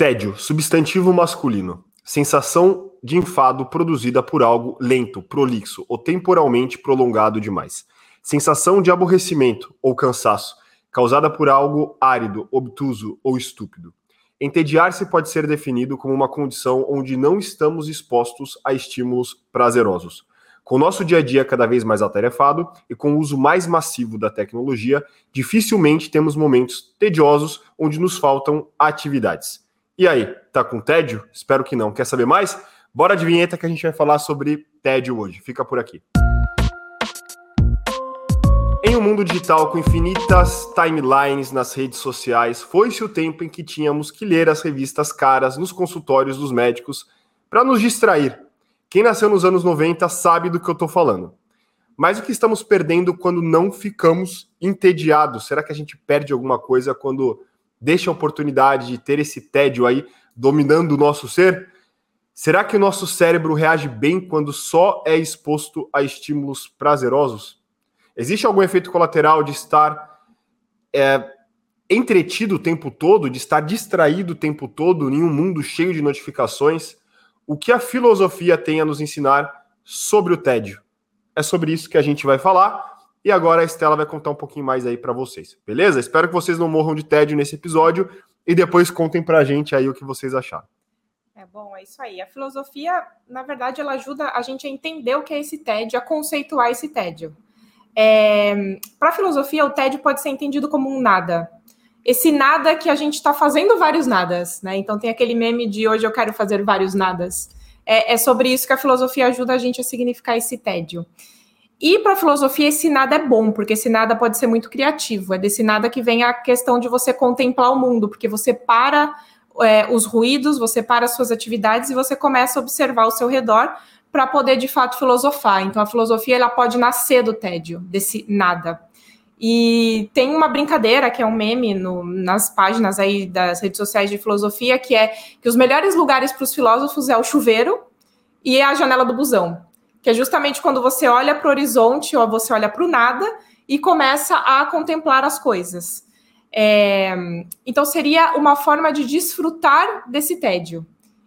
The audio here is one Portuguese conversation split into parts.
Tédio, substantivo masculino. Sensação de enfado produzida por algo lento, prolixo ou temporalmente prolongado demais. Sensação de aborrecimento ou cansaço, causada por algo árido, obtuso ou estúpido. Entediar-se pode ser definido como uma condição onde não estamos expostos a estímulos prazerosos. Com o nosso dia a dia cada vez mais atarefado e com o uso mais massivo da tecnologia, dificilmente temos momentos tediosos onde nos faltam atividades. E aí, tá com tédio? Espero que não. Quer saber mais? Bora de vinheta que a gente vai falar sobre tédio hoje. Fica por aqui. Em um mundo digital com infinitas timelines nas redes sociais, foi-se o tempo em que tínhamos que ler as revistas caras nos consultórios dos médicos para nos distrair. Quem nasceu nos anos 90 sabe do que eu estou falando. Mas o que estamos perdendo quando não ficamos entediados? Será que a gente perde alguma coisa quando deixa a oportunidade de ter esse tédio aí dominando o nosso ser? Será que o nosso cérebro reage bem quando só é exposto a estímulos prazerosos? Existe algum efeito colateral de estar é, entretido o tempo todo, de estar distraído o tempo todo em um mundo cheio de notificações? O que a filosofia tem a nos ensinar sobre o tédio? É sobre isso que a gente vai falar. E agora a Estela vai contar um pouquinho mais aí para vocês, beleza? Espero que vocês não morram de tédio nesse episódio e depois contem para a gente aí o que vocês acharam. É bom, é isso aí. A filosofia, na verdade, ela ajuda a gente a entender o que é esse tédio, a conceituar esse tédio. É, para a filosofia, o tédio pode ser entendido como um nada. Esse nada que a gente está fazendo vários nadas, né? Então tem aquele meme de hoje eu quero fazer vários nadas. É, é sobre isso que a filosofia ajuda a gente a significar esse tédio. E para a filosofia, esse nada é bom, porque esse nada pode ser muito criativo. É desse nada que vem a questão de você contemplar o mundo, porque você para é, os ruídos, você para as suas atividades e você começa a observar o seu redor para poder de fato filosofar. Então a filosofia ela pode nascer do tédio, desse nada. E tem uma brincadeira que é um meme no, nas páginas aí das redes sociais de filosofia que é que os melhores lugares para os filósofos é o chuveiro e a janela do busão que é justamente quando você olha para o horizonte ou você olha para o nada e começa a contemplar as coisas. É, então seria uma forma de desfrutar desse tédio.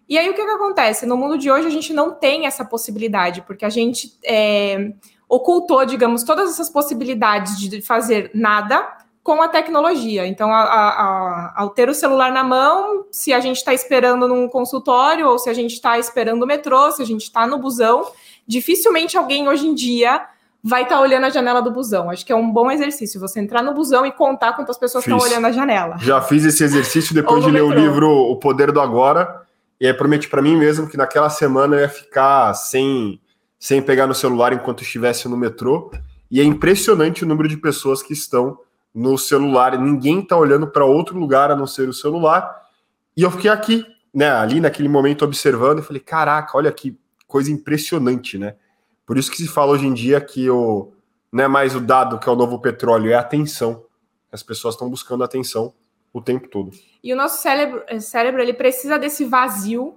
E aí o que, que acontece? No mundo de hoje a gente não tem essa possibilidade, porque a gente é, ocultou, digamos, todas essas possibilidades de fazer nada com a tecnologia. Então, a, a, a, ao ter o celular na mão, se a gente está esperando num consultório, ou se a gente está esperando o metrô, se a gente está no busão, dificilmente alguém hoje em dia vai estar tá olhando a janela do busão. Acho que é um bom exercício você entrar no busão e contar quantas pessoas estão olhando a janela. Já fiz esse exercício depois de ler metrô. o livro O Poder do Agora. E aí prometi para mim mesmo que naquela semana eu ia ficar sem, sem pegar no celular enquanto estivesse no metrô. E é impressionante o número de pessoas que estão no celular. Ninguém está olhando para outro lugar a não ser o celular. E eu fiquei aqui, né, ali naquele momento observando e falei: caraca, olha que coisa impressionante, né? Por isso que se fala hoje em dia que o não é mais o dado que é o novo petróleo, é a atenção. As pessoas estão buscando atenção o tempo todo. E o nosso cérebro, cérebro ele precisa desse vazio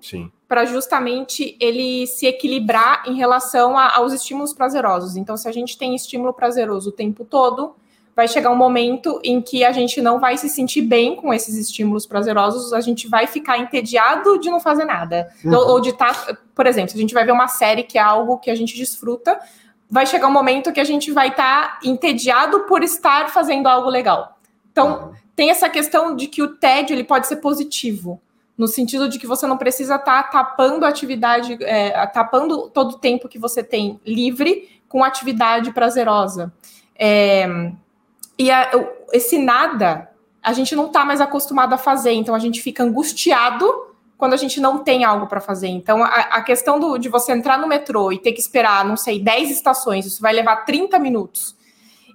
para justamente ele se equilibrar em relação a, aos estímulos prazerosos. Então, se a gente tem estímulo prazeroso o tempo todo, vai chegar um momento em que a gente não vai se sentir bem com esses estímulos prazerosos, a gente vai ficar entediado de não fazer nada. Uhum. Ou, ou de estar, tá, por exemplo, se a gente vai ver uma série que é algo que a gente desfruta, vai chegar um momento que a gente vai estar tá entediado por estar fazendo algo legal. Então, uhum. tem essa questão de que o tédio ele pode ser positivo, no sentido de que você não precisa estar tá tapando a atividade, é, tapando todo o tempo que você tem livre com atividade prazerosa. É, e a, esse nada, a gente não está mais acostumado a fazer, então a gente fica angustiado quando a gente não tem algo para fazer. Então, a, a questão do, de você entrar no metrô e ter que esperar, não sei, 10 estações, isso vai levar 30 minutos,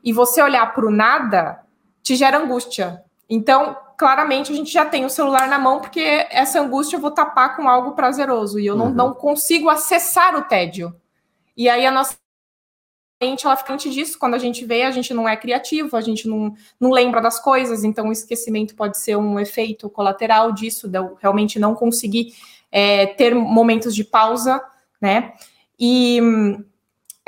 e você olhar para o nada, te gera angústia. Então, claramente, a gente já tem o celular na mão, porque essa angústia eu vou tapar com algo prazeroso, e eu uhum. não, não consigo acessar o tédio. E aí a nossa ela fica antes disso, quando a gente vê, a gente não é criativo, a gente não, não lembra das coisas, então o esquecimento pode ser um efeito colateral disso, de eu realmente não conseguir é, ter momentos de pausa, né? E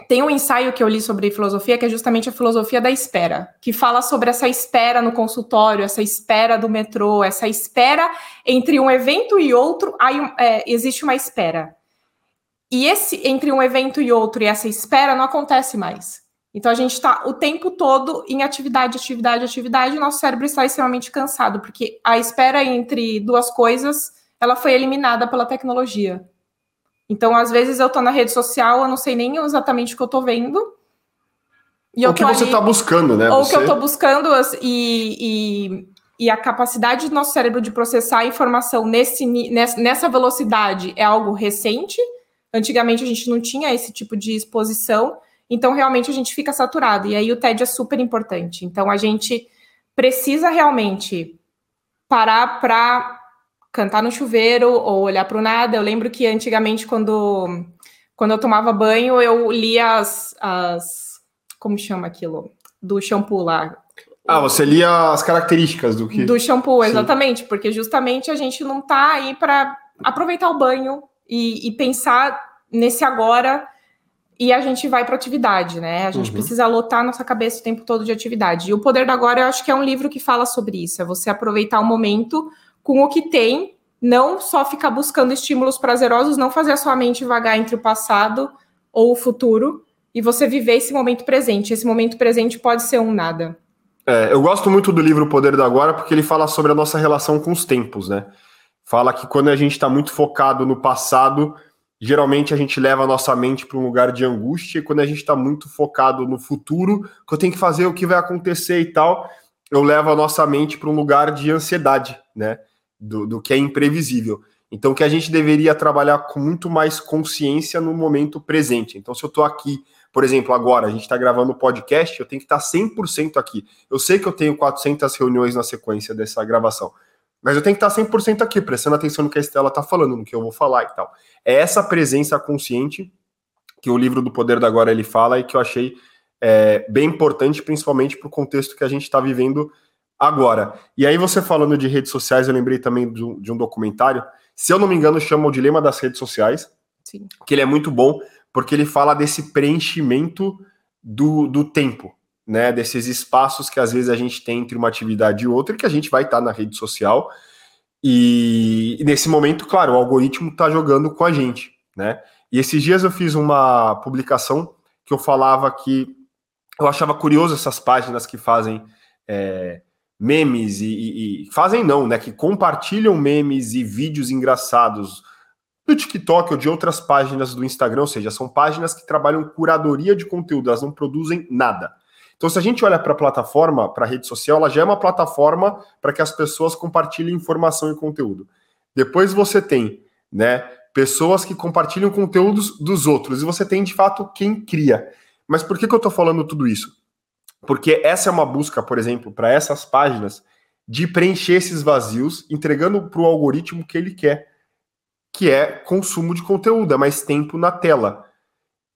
tem um ensaio que eu li sobre filosofia, que é justamente a filosofia da espera, que fala sobre essa espera no consultório, essa espera do metrô, essa espera entre um evento e outro, aí é, existe uma espera. E esse entre um evento e outro e essa espera não acontece mais. Então a gente está o tempo todo em atividade, atividade, atividade, e nosso cérebro está extremamente cansado, porque a espera entre duas coisas, ela foi eliminada pela tecnologia. Então, às vezes, eu estou na rede social, eu não sei nem exatamente o que eu estou vendo. E o que você está buscando, né? Ou o que eu estou buscando e, e, e, a capacidade do nosso cérebro de processar a informação nesse, nessa velocidade é algo recente. Antigamente a gente não tinha esse tipo de exposição, então realmente a gente fica saturado. E aí o TED é super importante. Então a gente precisa realmente parar para cantar no chuveiro ou olhar para o nada. Eu lembro que antigamente, quando, quando eu tomava banho, eu lia as, as. Como chama aquilo? Do shampoo lá. Ah, você lia as características do que. Do shampoo, exatamente, Sim. porque justamente a gente não está aí para aproveitar o banho e, e, pensar nesse agora e a gente vai para atividade, né? A gente uhum. precisa lotar nossa cabeça o tempo todo de atividade. E o Poder do Agora, eu acho que é um livro que fala sobre isso. É você aproveitar o momento com o que tem, não só ficar buscando estímulos prazerosos, não fazer a sua mente vagar entre o passado ou o futuro e você viver esse momento presente. Esse momento presente pode ser um nada. É, eu gosto muito do livro O Poder do Agora porque ele fala sobre a nossa relação com os tempos, né? Fala que quando a gente está muito focado no passado, geralmente a gente leva a nossa mente para um lugar de angústia, e quando a gente está muito focado no futuro, que eu tenho que fazer o que vai acontecer e tal, eu levo a nossa mente para um lugar de ansiedade, né? do, do que é imprevisível. Então, que a gente deveria trabalhar com muito mais consciência no momento presente. Então, se eu estou aqui, por exemplo, agora, a gente está gravando o podcast, eu tenho que estar 100% aqui. Eu sei que eu tenho 400 reuniões na sequência dessa gravação, mas eu tenho que estar 100% aqui, prestando atenção no que a Estela está falando, no que eu vou falar e tal. É essa presença consciente que o livro do Poder da Agora ele fala e que eu achei é, bem importante, principalmente para o contexto que a gente está vivendo Agora, e aí você falando de redes sociais, eu lembrei também de um documentário, se eu não me engano, chama O Dilema das Redes Sociais, Sim. que ele é muito bom, porque ele fala desse preenchimento do, do tempo, né? Desses espaços que às vezes a gente tem entre uma atividade e outra, que a gente vai estar na rede social. E, e nesse momento, claro, o algoritmo está jogando com a gente, né? E esses dias eu fiz uma publicação que eu falava que eu achava curioso essas páginas que fazem. É, memes e, e, e, fazem não, né? Que compartilham memes e vídeos engraçados do TikTok ou de outras páginas do Instagram, ou seja, são páginas que trabalham curadoria de conteúdo, elas não produzem nada. Então, se a gente olha para a plataforma, para a rede social, ela já é uma plataforma para que as pessoas compartilhem informação e conteúdo. Depois você tem, né, pessoas que compartilham conteúdos dos outros e você tem de fato quem cria. Mas por que, que eu estou falando tudo isso? Porque essa é uma busca, por exemplo, para essas páginas, de preencher esses vazios, entregando para o algoritmo que ele quer, que é consumo de conteúdo, é mais tempo na tela.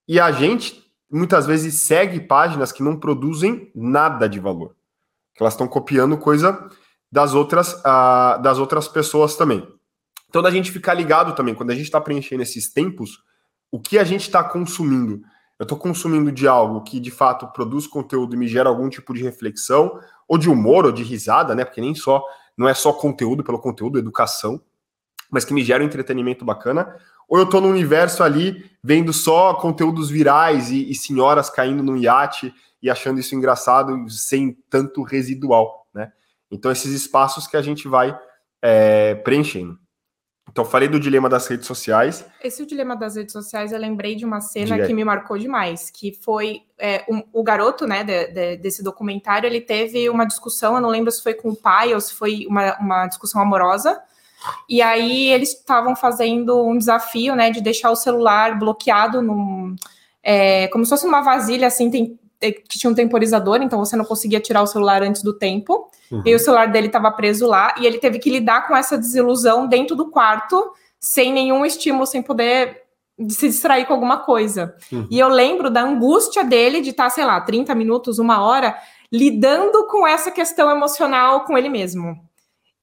E a gente muitas vezes segue páginas que não produzem nada de valor, que elas estão copiando coisa das outras, uh, das outras pessoas também. Então, da gente ficar ligado também, quando a gente está preenchendo esses tempos, o que a gente está consumindo eu estou consumindo de algo que de fato produz conteúdo e me gera algum tipo de reflexão, ou de humor, ou de risada, né? Porque nem só, não é só conteúdo pelo conteúdo, educação, mas que me gera um entretenimento bacana, ou eu estou no universo ali vendo só conteúdos virais e, e senhoras caindo no iate e achando isso engraçado sem tanto residual, né? Então, esses espaços que a gente vai é, preenchendo. Então, falei do dilema das redes sociais. Esse dilema das redes sociais, eu lembrei de uma cena que me marcou demais, que foi é, um, o garoto, né, de, de, desse documentário, ele teve uma discussão, eu não lembro se foi com o pai ou se foi uma, uma discussão amorosa, e aí eles estavam fazendo um desafio, né, de deixar o celular bloqueado num, é, como se fosse uma vasilha, assim, tem, que tinha um temporizador, então você não conseguia tirar o celular antes do tempo. Uhum. E o celular dele estava preso lá e ele teve que lidar com essa desilusão dentro do quarto, sem nenhum estímulo, sem poder se distrair com alguma coisa. Uhum. E eu lembro da angústia dele de estar, tá, sei lá, 30 minutos, uma hora, lidando com essa questão emocional com ele mesmo.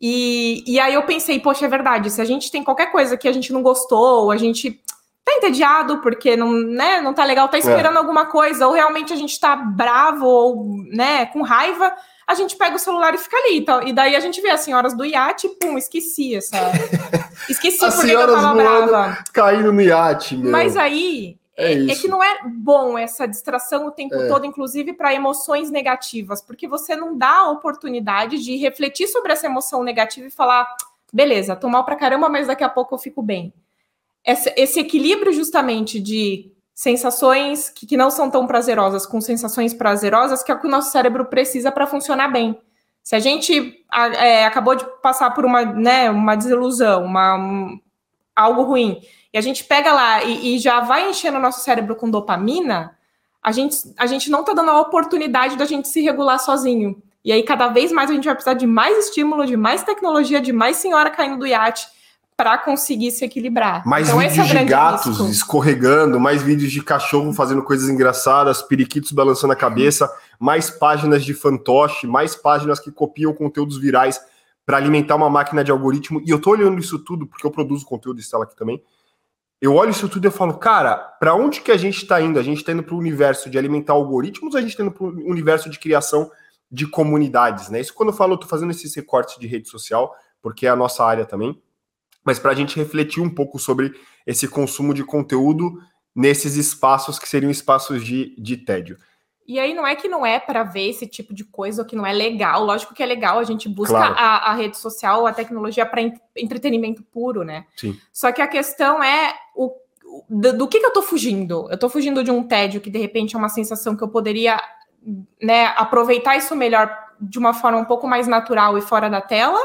E, e aí eu pensei, poxa, é verdade, se a gente tem qualquer coisa que a gente não gostou, a gente tá entediado, porque não, né, não tá legal, tá esperando é. alguma coisa, ou realmente a gente tá bravo ou, né, com raiva, a gente pega o celular e fica ali. Então, e daí a gente vê as senhoras do iate, pum, esqueci essa. Esqueci porque eu tava brava. Caindo no iate, meu. Mas aí. É, é, é, que não é bom essa distração o tempo é. todo, inclusive para emoções negativas, porque você não dá a oportunidade de refletir sobre essa emoção negativa e falar, beleza, tô mal pra caramba, mas daqui a pouco eu fico bem. Esse, esse equilíbrio justamente de sensações que, que, não são tão prazerosas com sensações prazerosas, que é o que o nosso cérebro precisa para funcionar bem. Se a gente é, acabou de passar por uma, né, uma desilusão, uma, um, algo ruim, e a gente pega lá e, e, já vai enchendo o nosso cérebro com dopamina, a gente, a gente não está dando a oportunidade da gente se regular sozinho. E aí, cada vez mais, a gente vai precisar de mais estímulo, de mais tecnologia, de mais senhora caindo do iate para conseguir se equilibrar. Mais então, vídeos é de gatos risco. escorregando, mais vídeos de cachorro fazendo coisas engraçadas, periquitos balançando a cabeça, mais páginas de fantoche, mais páginas que copiam conteúdos virais para alimentar uma máquina de algoritmo. E eu tô olhando isso tudo porque eu produzo conteúdo Estela aqui também. Eu olho isso tudo e falo, cara, para onde que a gente está indo? A gente está indo para o universo de alimentar algoritmos ou a gente está indo para o universo de criação de comunidades, né? Isso quando eu falo, eu tô fazendo esses recortes de rede social, porque é a nossa área também mas para a gente refletir um pouco sobre esse consumo de conteúdo nesses espaços que seriam espaços de, de tédio. E aí não é que não é para ver esse tipo de coisa ou que não é legal. Lógico que é legal, a gente busca claro. a, a, rede social, a tecnologia para entretenimento puro, né? Sim. Só que a questão é o, do, do que, que eu estou fugindo? Eu estou fugindo de um tédio que de repente é uma sensação que eu poderia né, aproveitar isso melhor de uma forma um pouco mais natural e fora da tela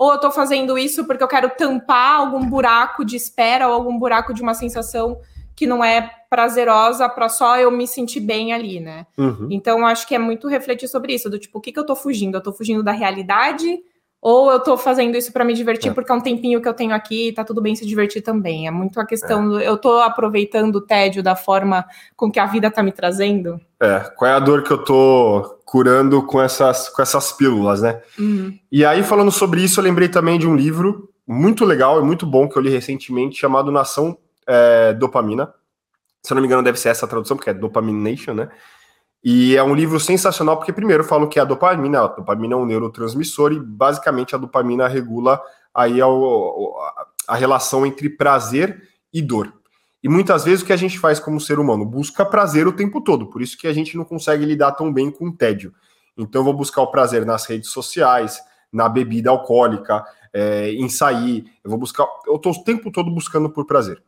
ou eu estou fazendo isso porque eu quero tampar algum buraco de espera ou algum buraco de uma sensação que não é prazerosa para só eu me sentir bem ali, né? Uhum. Então, acho que é muito refletir sobre isso, do tipo, o que, que eu estou fugindo? Eu estou fugindo da realidade ou eu estou fazendo isso para me divertir é. porque é um tempinho que eu tenho aqui e tá tudo bem se divertir também. É muito a questão, é. eu estou aproveitando o tédio da forma com que a vida está me trazendo. É, qual é a dor que eu tô curando com essas, com essas pílulas, né? Uhum. E aí, falando sobre isso, eu lembrei também de um livro muito legal e muito bom que eu li recentemente, chamado Nação é, Dopamina. Se eu não me engano, deve ser essa a tradução, porque é Dopamination, né? E é um livro sensacional, porque primeiro falo que a dopamina, a dopamina é um neurotransmissor e basicamente a dopamina regula aí a, a relação entre prazer e dor. E muitas vezes o que a gente faz como ser humano? Busca prazer o tempo todo, por isso que a gente não consegue lidar tão bem com o tédio. Então eu vou buscar o prazer nas redes sociais, na bebida alcoólica, é, em sair, eu vou buscar. Eu estou o tempo todo buscando por prazer.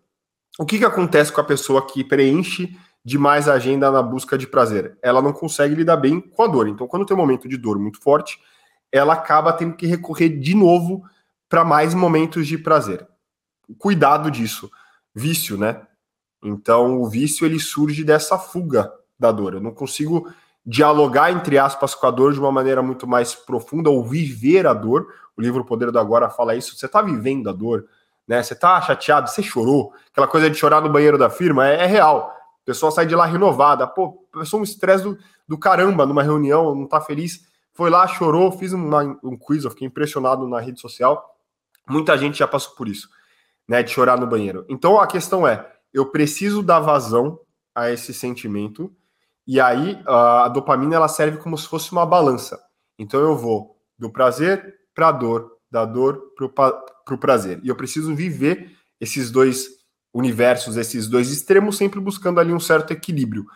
O que, que acontece com a pessoa que preenche demais a agenda na busca de prazer? Ela não consegue lidar bem com a dor. Então, quando tem um momento de dor muito forte, ela acaba tendo que recorrer de novo para mais momentos de prazer. Cuidado disso vício, né? Então o vício ele surge dessa fuga da dor. Eu não consigo dialogar entre aspas com a dor de uma maneira muito mais profunda ou viver a dor. O livro Poder do Agora fala isso. Você está vivendo a dor, né? Você está chateado, você chorou. Aquela coisa de chorar no banheiro da firma é, é real. A pessoa sai de lá renovada. Pô, passou um estresse do, do caramba numa reunião, não está feliz. Foi lá, chorou, fiz uma, um quiz, eu fiquei impressionado na rede social. Muita gente já passou por isso né, de chorar no banheiro. Então a questão é, eu preciso dar vazão a esse sentimento e aí a dopamina ela serve como se fosse uma balança. Então eu vou do prazer para a dor, da dor para o prazer. E eu preciso viver esses dois universos, esses dois extremos, sempre buscando ali um certo equilíbrio.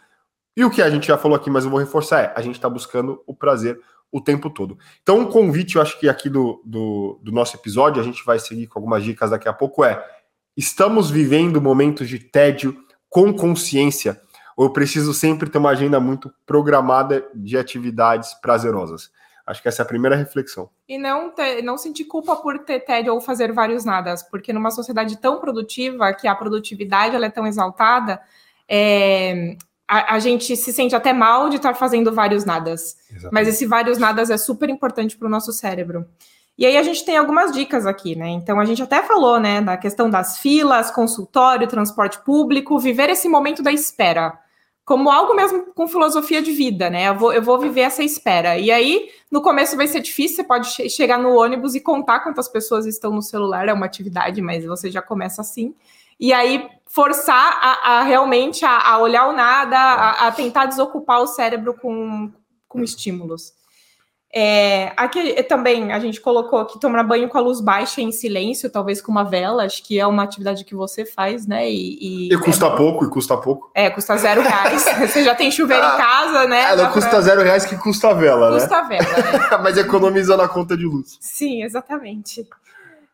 E o que a gente já falou aqui, mas eu vou reforçar, é a gente está buscando o prazer o tempo todo. Então, um convite, eu acho que aqui do, do, do, nosso episódio, a gente vai seguir com algumas dicas daqui a pouco, é: estamos vivendo momentos de tédio com consciência, ou eu preciso sempre ter uma agenda muito programada de atividades prazerosas? Acho que essa é a primeira reflexão. E não, ter, não sentir culpa por ter tédio ou fazer vários nadas, porque numa sociedade tão produtiva, que a produtividade ela é tão exaltada, é, a, a, gente se sente até mal de estar fazendo vários nadas. Exatamente. Mas esse vários nadas é super importante para o nosso cérebro. E aí a gente tem algumas dicas aqui, né? Então a gente até falou, né, da questão das filas, consultório, transporte público, viver esse momento da espera. Como algo mesmo com filosofia de vida, né? Eu vou, eu vou viver essa espera. E aí, no começo vai ser difícil, você pode che chegar no ônibus e contar quantas pessoas estão no celular, é uma atividade, mas você já começa assim. e aí forçar a, a realmente a, a, olhar o nada, a, a, tentar desocupar o cérebro com, com estímulos. É, aqui também a gente colocou que tomar banho com a luz baixa em silêncio, talvez com uma vela, acho que é uma atividade que você faz, né? E, e, e custa é, pouco, e custa pouco. É, custa zero reais. você já tem chuveiro ah, em casa, né? Ela custa pra... zero reais que custa a vela, custa né? Custa a vela, né? Mas economiza na conta de luz. Sim, exatamente.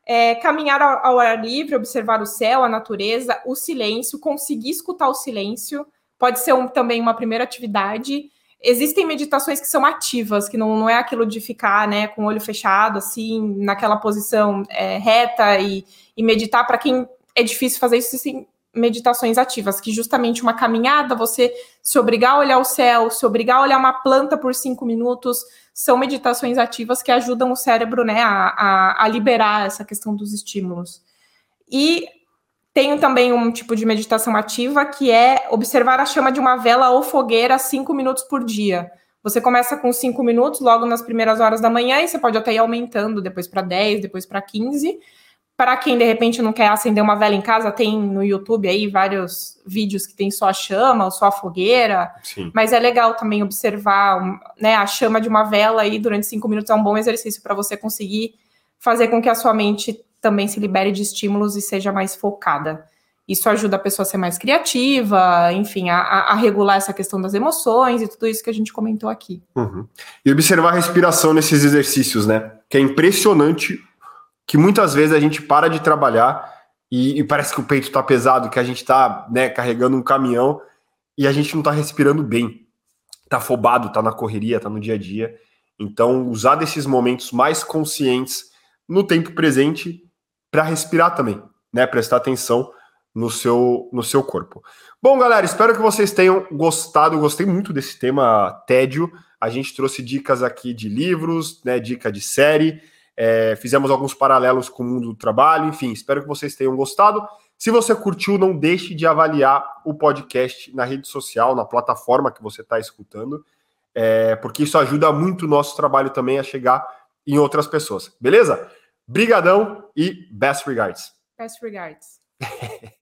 É, caminhar ao, ao ar livre, observar o céu, a natureza, o silêncio, conseguir escutar o silêncio, pode ser um, também uma primeira atividade existem meditações que são ativas, que não, não é aquilo de ficar né, com o olho fechado, assim, naquela posição é, reta e, e meditar. Para quem é difícil fazer isso, existem meditações ativas, que justamente uma caminhada, você se obrigar a olhar o céu, se obrigar a olhar uma planta por cinco minutos, são meditações ativas que ajudam o cérebro né, a, a, a liberar essa questão dos estímulos. E tenho também um tipo de meditação ativa que é observar a chama de uma vela ou fogueira cinco minutos por dia. Você começa com cinco minutos, logo nas primeiras horas da manhã, e você pode até ir aumentando depois para 10, depois para 15. Para quem de repente não quer acender uma vela em casa, tem no YouTube aí vários vídeos que tem só a chama ou só a fogueira. Sim. Mas é legal também observar né, a chama de uma vela aí durante cinco minutos. É um bom exercício para você conseguir fazer com que a sua mente também se libere de estímulos e seja mais focada. Isso ajuda a pessoa a ser mais criativa, enfim, a, a regular essa questão das emoções e tudo isso que a gente comentou aqui. Uhum. E observar a respiração nesses exercícios, né? Que é impressionante que muitas vezes a gente para de trabalhar e, e parece que o peito está pesado, que a gente está né, carregando um caminhão e a gente não está respirando bem. Está afobado, está na correria, está no dia a dia. Então, usar desses momentos mais conscientes no tempo presente para respirar também, né? Prestar atenção no seu, no seu corpo. Bom, galera, espero que vocês tenham gostado. gostei muito desse tema tédio. A gente trouxe dicas aqui de livros, né? Dica de série. É, fizemos alguns paralelos com o mundo do trabalho. Enfim, espero que vocês tenham gostado. Se você curtiu, não deixe de avaliar o podcast na rede social, na plataforma que você está escutando, é, porque isso ajuda muito o nosso trabalho também a chegar em outras pessoas. Beleza? Brigadão e best regards. Best regards.